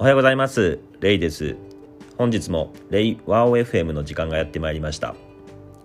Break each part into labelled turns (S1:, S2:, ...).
S1: おはようございます。レイです。本日もレイワオ FM の時間がやってまいりました。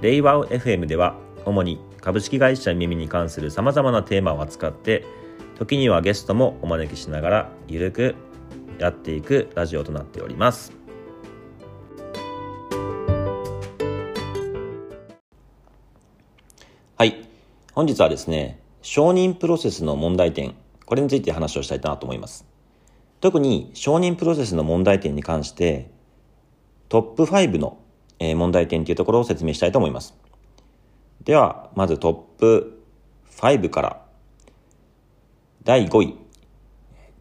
S1: レイワオ FM では主に株式会社耳に関する様々なテーマを扱って時にはゲストもお招きしながらゆるくやっていくラジオとなっております。はい。本日はですね承認プロセスの問題点これについて話をしたいなと思います。特に承認プロセスの問題点に関して、トップ5の問題点というところを説明したいと思います。では、まずトップ5から、第5位、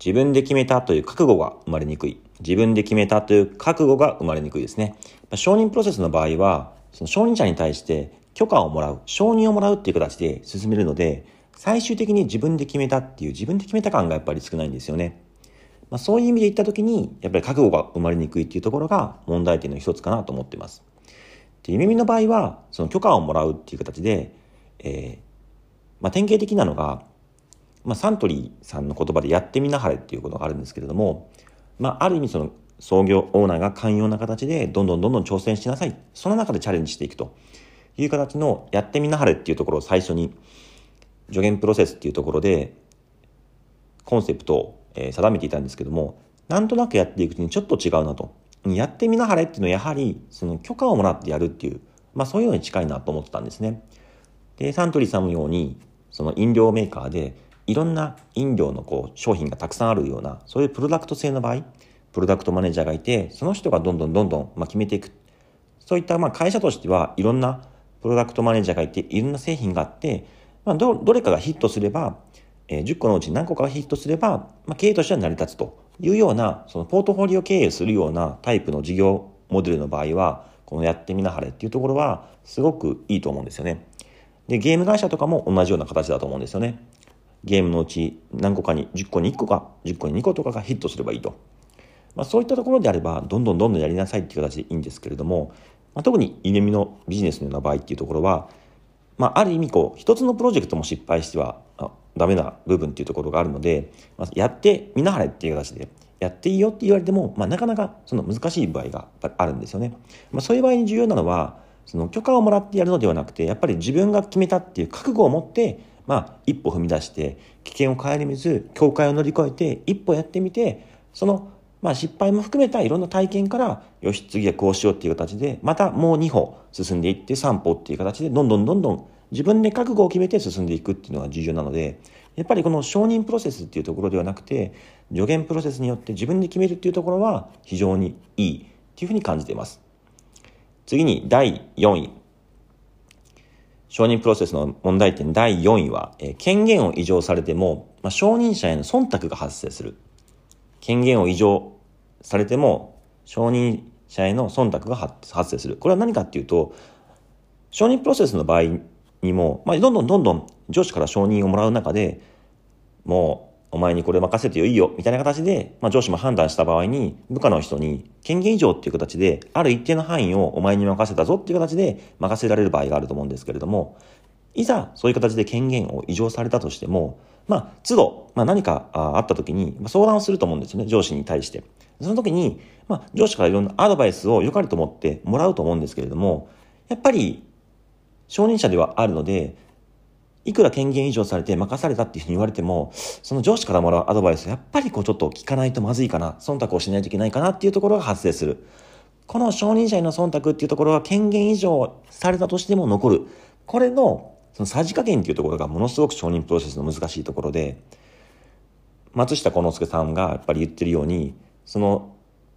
S1: 自分で決めたという覚悟が生まれにくい。自分で決めたという覚悟が生まれにくいですね。承認プロセスの場合は、その承認者に対して許可をもらう、承認をもらうっていう形で進めるので、最終的に自分で決めたっていう自分で決めた感がやっぱり少ないんですよね。まあ、そういう意味で言った時に、やっぱり覚悟が生まれにくいっていうところが問題点の一つかなと思ってます。で、夢見の場合は、その許可をもらうっていう形で、えー、まあ、典型的なのが、まあ、サントリーさんの言葉でやってみなはれっていうことがあるんですけれども、まあ、ある意味その創業オーナーが寛容な形で、どんどんどんどん挑戦しなさい。その中でチャレンジしていくという形のやってみなはれっていうところを最初に、助言プロセスっていうところで、コンセプトをえ定めていたんですけども、なんとなくやっていくうちにちょっと違うなと。やってみなはれっていうのはやはり、その許可をもらってやるっていう、まあそういうのに近いなと思ってたんですね。で、サントリーさんのように、その飲料メーカーで、いろんな飲料のこう商品がたくさんあるような、そういうプロダクト性の場合、プロダクトマネージャーがいて、その人がどんどんどんどん、ま決めていく。そういったまあ会社としてはいろんなプロダクトマネージャーがいて、いろんな製品があって、まあ、どどれかがヒットすれば、えー、10個のうち何個かがヒットすれば、まあ、経営としては成り立つというような、そのポートフォリオ経営するようなタイプの事業モデルの場合は、このやってみなはれっていうところはすごくいいと思うんですよね。で、ゲーム会社とかも同じような形だと思うんですよね。ゲームのうち何個かに、10個に1個か、10個に2個とかがヒットすればいいと。まあ、そういったところであれば、どんどんどんどんやりなさいっていう形でいいんですけれども、まあ、特に夢見のビジネスのような場合っていうところは、まあ、ある意味こう、一つのプロジェクトも失敗しては、ダメな部分っていうところがあるので、まあ、やってみなはれっていう形で、やっていいよって言われても、まあ、なかなかその難しい場合があるんですよね。まあ、そういう場合に重要なのは、その許可をもらってやるのではなくて、やっぱり自分が決めたっていう覚悟を持って、まあ、一歩踏み出して、危険を顧みず、境界を乗り越えて、一歩やってみて、その、まあ、失敗も含めたいろんな体験から、よし、次はこうしようっていう形で、またもう2歩進んでいって、3歩っていう形で、どんどんどんどん自分で覚悟を決めて進んでいくっていうのが重要なので、やっぱりこの承認プロセスっていうところではなくて、助言プロセスによって自分で決めるっていうところは非常にいいっていうふうに感じています。次に第4位。承認プロセスの問題点第4位は、え、権限を異常されても、まあ、承認者への忖度が発生する。権限を異常されても、承認者への忖度が発生する。これは何かっていうと、承認プロセスの場合にも、まあ、どんどんどんどん上司から承認をもらう中で、もう、お前にこれ任せてよいいよ、みたいな形で、まあ、上司も判断した場合に、部下の人に権限以上っていう形で、ある一定の範囲をお前に任せたぞっていう形で任せられる場合があると思うんですけれども、いざそういう形で権限を異常されたとしても、まあ、都度、まあ、何かあった時に相談をすると思うんですよね、上司に対して。その時に、まあ、上司からいろんなアドバイスを良かれと思ってもらうと思うんですけれども、やっぱり承認者ではあるので、いくら権限以上されて任されたっていうふうに言われても、その上司からもらうアドバイスやっぱりこうちょっと聞かないとまずいかな、忖度をしないといけないかなっていうところが発生する。この承認者への忖度っていうところは権限以上されたとしても残る。これのそのさじ加減っていうところがものすごく承認プロセスの難しいところで、松下幸之助さんがやっぱり言ってるように、その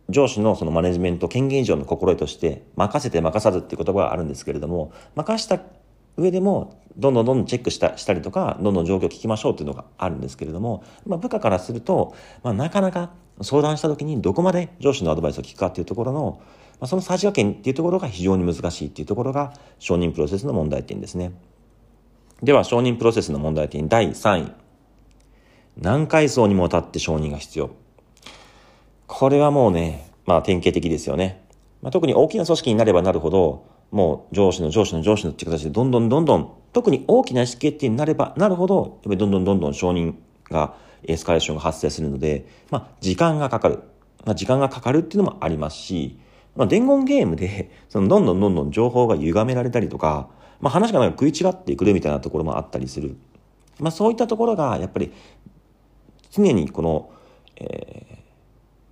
S1: 上司のそのマネジメント権限以上の心得として、任せて任さずっていう言葉があるんですけれども、任した上でも、どんどんどんどんチェックしたしたりとか、どんどん状況を聞きましょうっていうのがあるんですけれども、まあ、部下からすると、まあ、なかなか相談した時にどこまで上司のアドバイスを聞くかっていうところの、まあ、そのさじ加減っていうところが非常に難しいっていうところが承認プロセスの問題点ですね。では、承認プロセスの問題点第3位。何階層にもわたって承認が必要。これはもうね、まあ典型的ですよね。まあ、特に大きな組織になればなるほど、もう上司の上司の上司のって形でどんどんどんどん、特に大きな意思決定になればなるほど、やっぱりどんどんどんどん承認が、エスカレーションが発生するので、まあ、時間がかかる。まあ、時間がかかるっていうのもありますし、まあ、伝言ゲームで、そのどんどんどんどん情報が歪められたりとか、まあ、話がなんか食い違ってくるみたいなところもあったりする。まあ、そういったところが、やっぱり、常にこの、えー、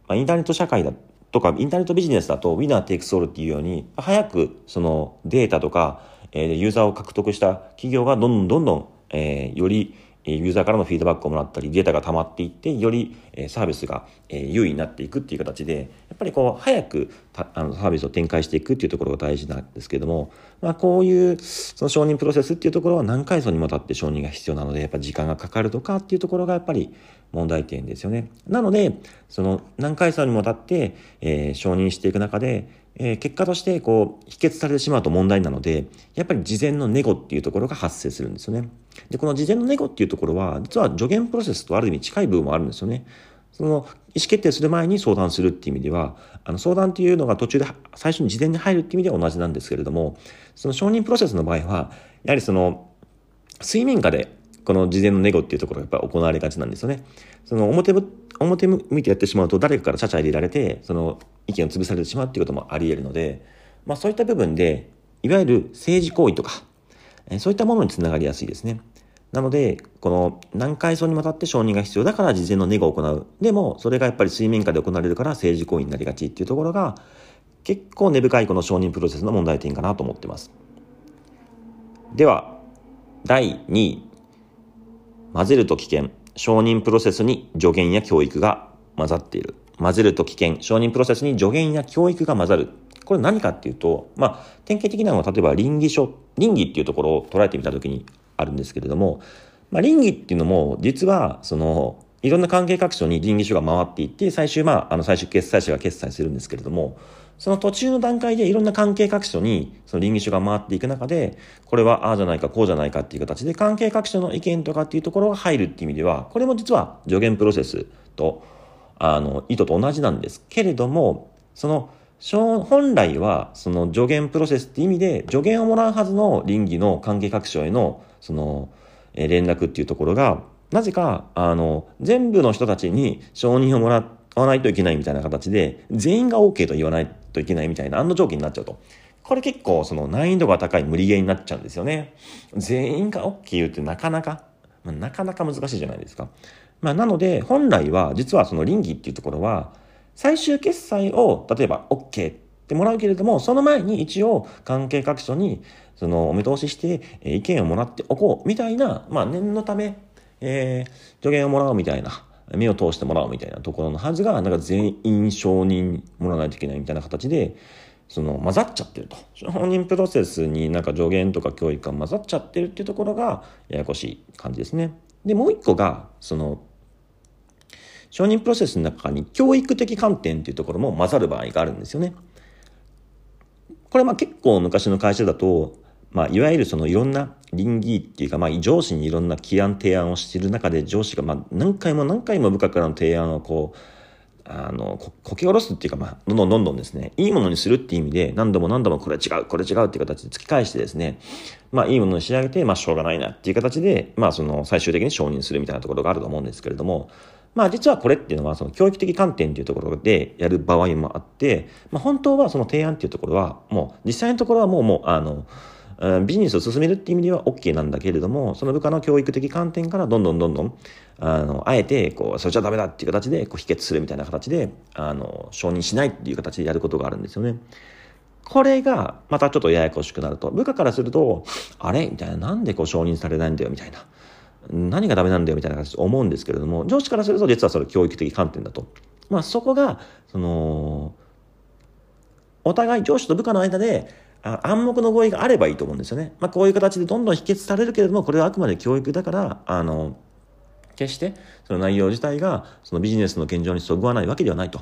S1: まあ、インターネット社会だとか、インターネットビジネスだと、ウィナーテイクソールっていうように、早くそのデータとか、えー、ユーザーを獲得した企業がどんどんどんどん、えー、よりユーザーからのフィードバックをもらったり、データが溜まっていって、よりサービスが優位になっていくっていう形で、やっぱりこう、早くあのサービスを展開していくっていうところが大事なんですけども、まあ、こういうその承認プロセスっていうところは何回層にもたって承認が必要なので、やっぱ時間がかかるとかっていうところがやっぱり問題点ですよね。なので、その何回層にもたって、えー、承認していく中で、えー、結果としてこう、否決されてしまうと問題なので、やっぱり事前のネゴっていうところが発生するんですよね。で、この事前のネゴっていうところは、実は助言プロセスとある意味近い部分もあるんですよね。その意思決定する前に相談するっていう意味では、あの相談っていうのが途中で最初に事前に入るっていう意味では同じなんですけれども、その承認プロセスの場合は、やはりその水面下でこの事前のネゴっていうところがやっぱ行われがちなんですよね。その表表向いてやってしまうと誰かからちゃちゃ入れられて、その意見を潰されてしまうっていうこともあり得るので、まあそういった部分で、いわゆる政治行為とか、そういったものにつながりやすいですね。なので、この何回層にわたって承認が必要だから事前のネゴを行う。でも、それがやっぱり水面下で行われるから政治行為になりがちっていうところが、結構根深いこの承認プロセスの問題点かなと思ってます。では、第2位。混ぜると危険。承認プロセスに助言や教育が混ざっている。混ぜると危険。承認プロセスに助言や教育が混ざる。これ何かっていうと、まあ、典型的なのは例えば倫理書、倫理っていうところを捉えてみたときにあるんですけれども、まあ、倫理っていうのも、実は、その、いろんな関係各所に倫理書が回っていって、最終、まあ、あの、最終決済者が決済するんですけれども、その途中の段階でいろんな関係各所に、その倫理書が回っていく中で、これはああじゃないか、こうじゃないかっていう形で、関係各所の意見とかっていうところが入るっていう意味では、これも実は助言プロセスと、あの、意図と同じなんですけれども、その、本来は、その助言プロセスって意味で、助言をもらうはずの倫理の関係各所への、その、連絡っていうところが、なぜか、あの、全部の人たちに承認をもらってわないといけないみたいな形で、全員が OK と言わないといけないみたいな、安堵条件になっちゃうと。これ結構、その難易度が高い無理ゲーになっちゃうんですよね。全員が OK 言うってなかなか、まあ、なかなか難しいじゃないですか。まあ、なので、本来は、実はその倫理っていうところは、最終決済を、例えば OK ってもらうけれども、その前に一応関係各所に、そのお見通しして意見をもらっておこうみたいな、まあ念のため、えー、助言をもらうみたいな、目を通してもらうみたいなところのはずが、なんか全員承認もらわないといけないみたいな形で、その混ざっちゃってると。本人プロセスになんか助言とか教育が混ざっちゃってるっていうところがややこしい感じですね。で、もう一個が、その、承認プロセスの中に教育的観点っていうところも混ざる場合があるんですよね。これまあ結構昔の会社だと、まあ、いわゆるそのいろんな倫理っていうか、まあ、上司にいろんな起案提案をしている中で上司がまあ何回も何回も部下からの提案をこう、あの、ここけ下ろすっていうか、まあ、どんどんどんどんですね、いいものにするっていう意味で、何度も何度もこれ違う、これ違うっていう形で突き返してですね、まあ、いいものに仕上げて、まあ、しょうがないなっていう形で、まあ、その、最終的に承認するみたいなところがあると思うんですけれども、まあ実はこれっていうのはその教育的観点っていうところでやる場合もあって、まあ本当はその提案っていうところはもう実際のところはもうもうあの、ビジネスを進めるっていう意味では OK なんだけれども、その部下の教育的観点からどんどんどんどん、あの、あえて、こう、それじゃダメだっていう形で、こう、否決するみたいな形で、あの、承認しないっていう形でやることがあるんですよね。これが、またちょっとややこしくなると、部下からすると、あれ？みたいな、なんでこう承認されないんだよ？みたいな。何がダメなんだよ？みたいな形で思うんですけれども、上司からすると実はそれ教育的観点だと。まあそこが、その、お互い上司と部下の間で暗黙の合意があればいいと思うんですよね。まあこういう形でどんどん否決されるけれども、これはあくまで教育だから、あの、決してその内容自体がそのビジネスの現状にそぐわないわけではないと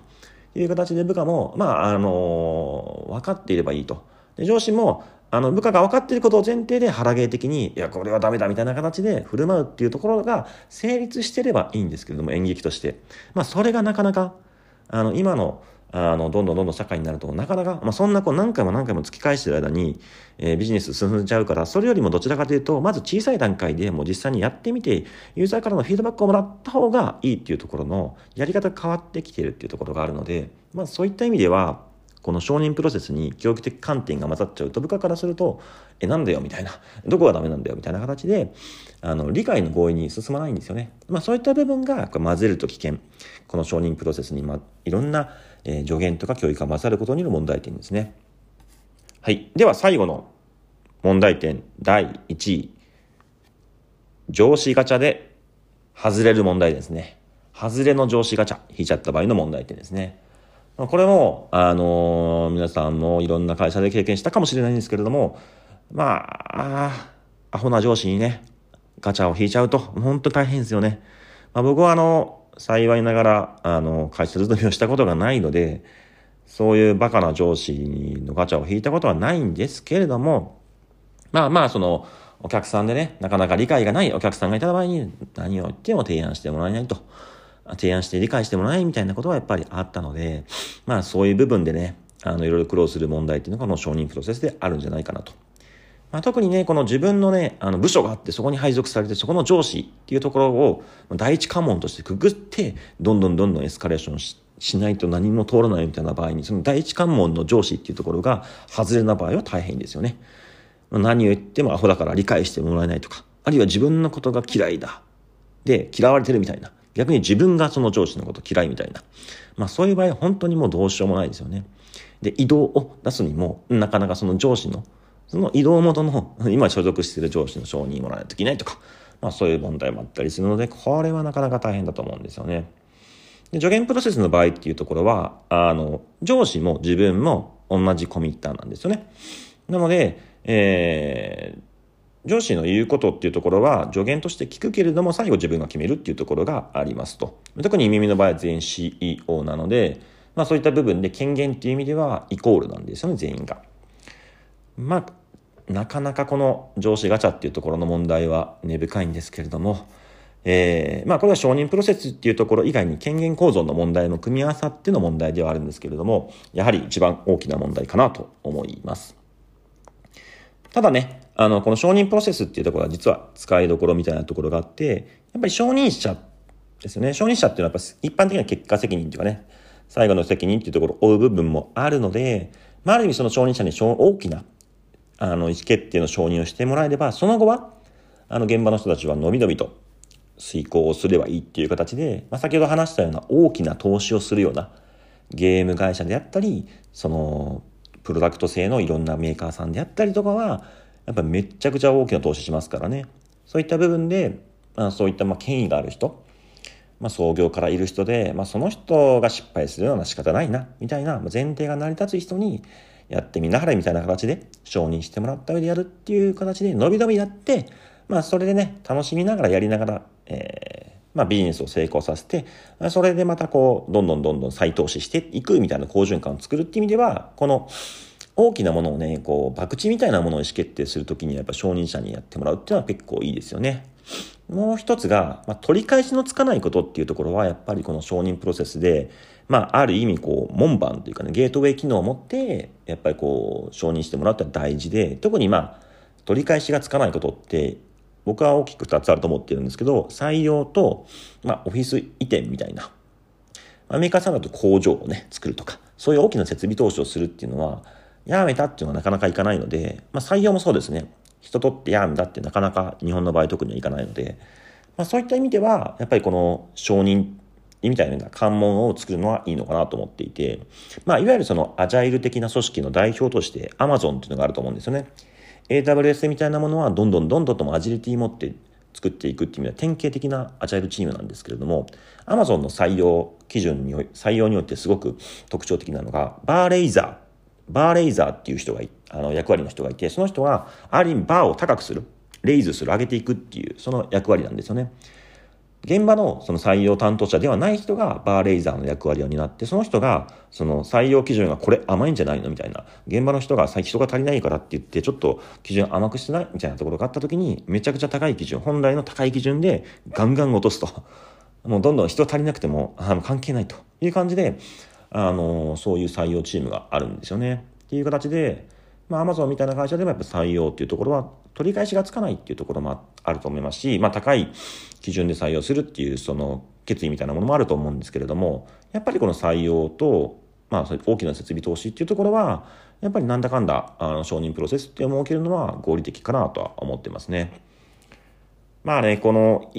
S1: いう形で部下も、まあ、あの、分かっていればいいと。で上司も、あの、部下が分かっていることを前提で腹芸的に、いや、これはダメだみたいな形で振る舞うっていうところが成立してればいいんですけれども、演劇として。まあ、それがなかなか、あの、今の、あの、どんどんどんどん社会になると、なかなか、まあ、そんなこう何回も何回も突き返してる間に、えー、ビジネス進んじゃうから、それよりもどちらかというと、まず小さい段階でもう実際にやってみて、ユーザーからのフィードバックをもらった方がいいっていうところの、やり方が変わってきてるっていうところがあるので、まあ、そういった意味では、この承認プロセスに教育的観点が混ざっちゃうと部下からすると、え、なんだよみたいな、どこがダメなんだよみたいな形で、あの、理解の合意に進まないんですよね。まあそういった部分が混ぜると危険。この承認プロセスに、ま、いろんな、えー、助言とか教育が混ざることによる問題点ですね。はい。では最後の問題点第1位。上司ガチャで外れる問題ですね。外れの上司ガチャ引いちゃった場合の問題点ですね。これも、あのー、皆さんもいろんな会社で経験したかもしれないんですけれども、まあ、アホな上司にね、ガチャを引いちゃうと、本当大変ですよね。まあ、僕はあの、幸いながら、あの、会社勤めをしたことがないので、そういうバカな上司のガチャを引いたことはないんですけれども、まあまあ、その、お客さんでね、なかなか理解がないお客さんがいた場合に何を言っても提案してもらえないと。提案して理解してもらえみたいなことはやっぱりあったので、まあそういう部分でね、あの、いろいろ苦労する問題っていうのがこの承認プロセスであるんじゃないかなと。まあ、特にね、この自分のね、あの部署があって、そこに配属されて、そこの上司っていうところを第一関門としてくぐって、どんどんどんどんエスカレーションししないと何も通らないみたいな場合に、その第一関門の上司っていうところが外れな場合は大変ですよね。何を言ってもアホだから理解してもらえないとか、あるいは自分のことが嫌いだ。で、嫌われてるみたいな。逆に自分がその上司のこと嫌いみたいな。まあそういう場合本当にもうどうしようもないですよね。で、移動を出すにも、なかなかその上司の、その移動元の、今所属している上司の承認もらわないといけないとか、まあそういう問題もあったりするので、これはなかなか大変だと思うんですよね。で助言プロセスの場合っていうところは、あの、上司も自分も同じコミッターなんですよね。なので、えー、上司の言うことっていうところは助言として聞くけれども最後自分が決めるっていうところがありますと。特に耳の場合は全 CEO なので、まあそういった部分で権限っていう意味ではイコールなんですよね、全員が。まあ、なかなかこの上司ガチャっていうところの問題は根深いんですけれども、えー、まあこれは承認プロセスっていうところ以外に権限構造の問題の組み合わさっての問題ではあるんですけれども、やはり一番大きな問題かなと思います。ただね、あの、この承認プロセスっていうところは実は使いどころみたいなところがあって、やっぱり承認者ですよね。承認者っていうのはやっぱ一般的な結果責任っていうかね、最後の責任っていうところを負う部分もあるので、まあ、ある意味その承認者に大きな、あの、意思決定の承認をしてもらえれば、その後は、あの、現場の人たちはのびのびと遂行をすればいいっていう形で、まあ、先ほど話したような大きな投資をするようなゲーム会社であったり、その、プロダクト製のいろんなメーカーさんであったりとかは、やっぱめちゃくちゃ大きな投資しますからね。そういった部分で、まあ、そういったまあ権威がある人、まあ、創業からいる人で、まあ、その人が失敗するような仕方ないな、みたいな前提が成り立つ人に、やってみなはれみたいな形で承認してもらった上でやるっていう形で伸び伸びやって、まあそれでね、楽しみながらやりながら、えー、まあビジネスを成功させて、それでまたこう、どんどんどんどん再投資していくみたいな好循環を作るっていう意味では、この、大きなものをね、こう、博打みたいなものを意思決定するときにやっぱ承認者にやってもらうっていうのは結構いいですよね。もう一つが、まあ、取り返しのつかないことっていうところは、やっぱりこの承認プロセスで、まあ、ある意味、こう、門番というかね、ゲートウェイ機能を持って、やっぱりこう、承認してもらうって大事で、特にまあ、取り返しがつかないことって、僕は大きく2つあると思ってるんですけど、採用と、まあ、オフィス移転みたいな。アメリカさんだと工場をね、作るとか、そういう大きな設備投資をするっていうのは、やめたっていうのはなかなかいかないので、まあ、採用もそうですね。人とってやめたってなかなか日本の場合特にはいかないので、まあ、そういった意味では、やっぱりこの承認みたいな関門を作るのはいいのかなと思っていて、まあ、いわゆるそのアジャイル的な組織の代表として Amazon っていうのがあると思うんですよね。AWS みたいなものはどんどんどんどんともアジリティ持って作っていくっていう意味では典型的なアジャイルチームなんですけれども、Amazon の採用基準に、採用によってすごく特徴的なのが、バーレイザーバーレイザーっていう人があの役割の人がいて、その人は、ある意味バーを高くする、レイズする、上げていくっていう、その役割なんですよね。現場のその採用担当者ではない人がバーレイザーの役割を担って、その人がその採用基準がこれ甘いんじゃないのみたいな。現場の人が人が足りないからって言って、ちょっと基準甘くしてないみたいなところがあった時に、めちゃくちゃ高い基準、本来の高い基準でガンガン落とすと。もうどんどん人足りなくても、あの関係ないという感じで、あの、そういう採用チームがあるんですよね。っていう形で、まあ、アマゾンみたいな会社でもやっぱ採用っていうところは取り返しがつかないっていうところもあると思いますし、まあ、高い基準で採用するっていうその決意みたいなものもあると思うんですけれども、やっぱりこの採用と、まあ、大きな設備投資っていうところは、やっぱりなんだかんだあの承認プロセスっていうのを設けるのは合理的かなとは思ってますね。まあね、この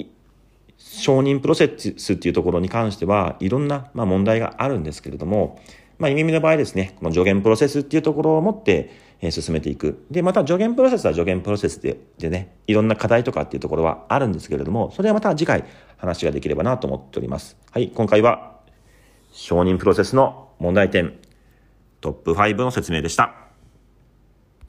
S1: 承認プロセスっていうところに関してはいろんな、まあ、問題があるんですけれども、まあ、意味の場合ですね、この助言プロセスっていうところを持って、え進めていく。で、また助言プロセスは助言プロセスででね、いろんな課題とかっていうところはあるんですけれども、それはまた次回話ができればなと思っております。はい、今回は承認プロセスの問題点トップ5の説明でした。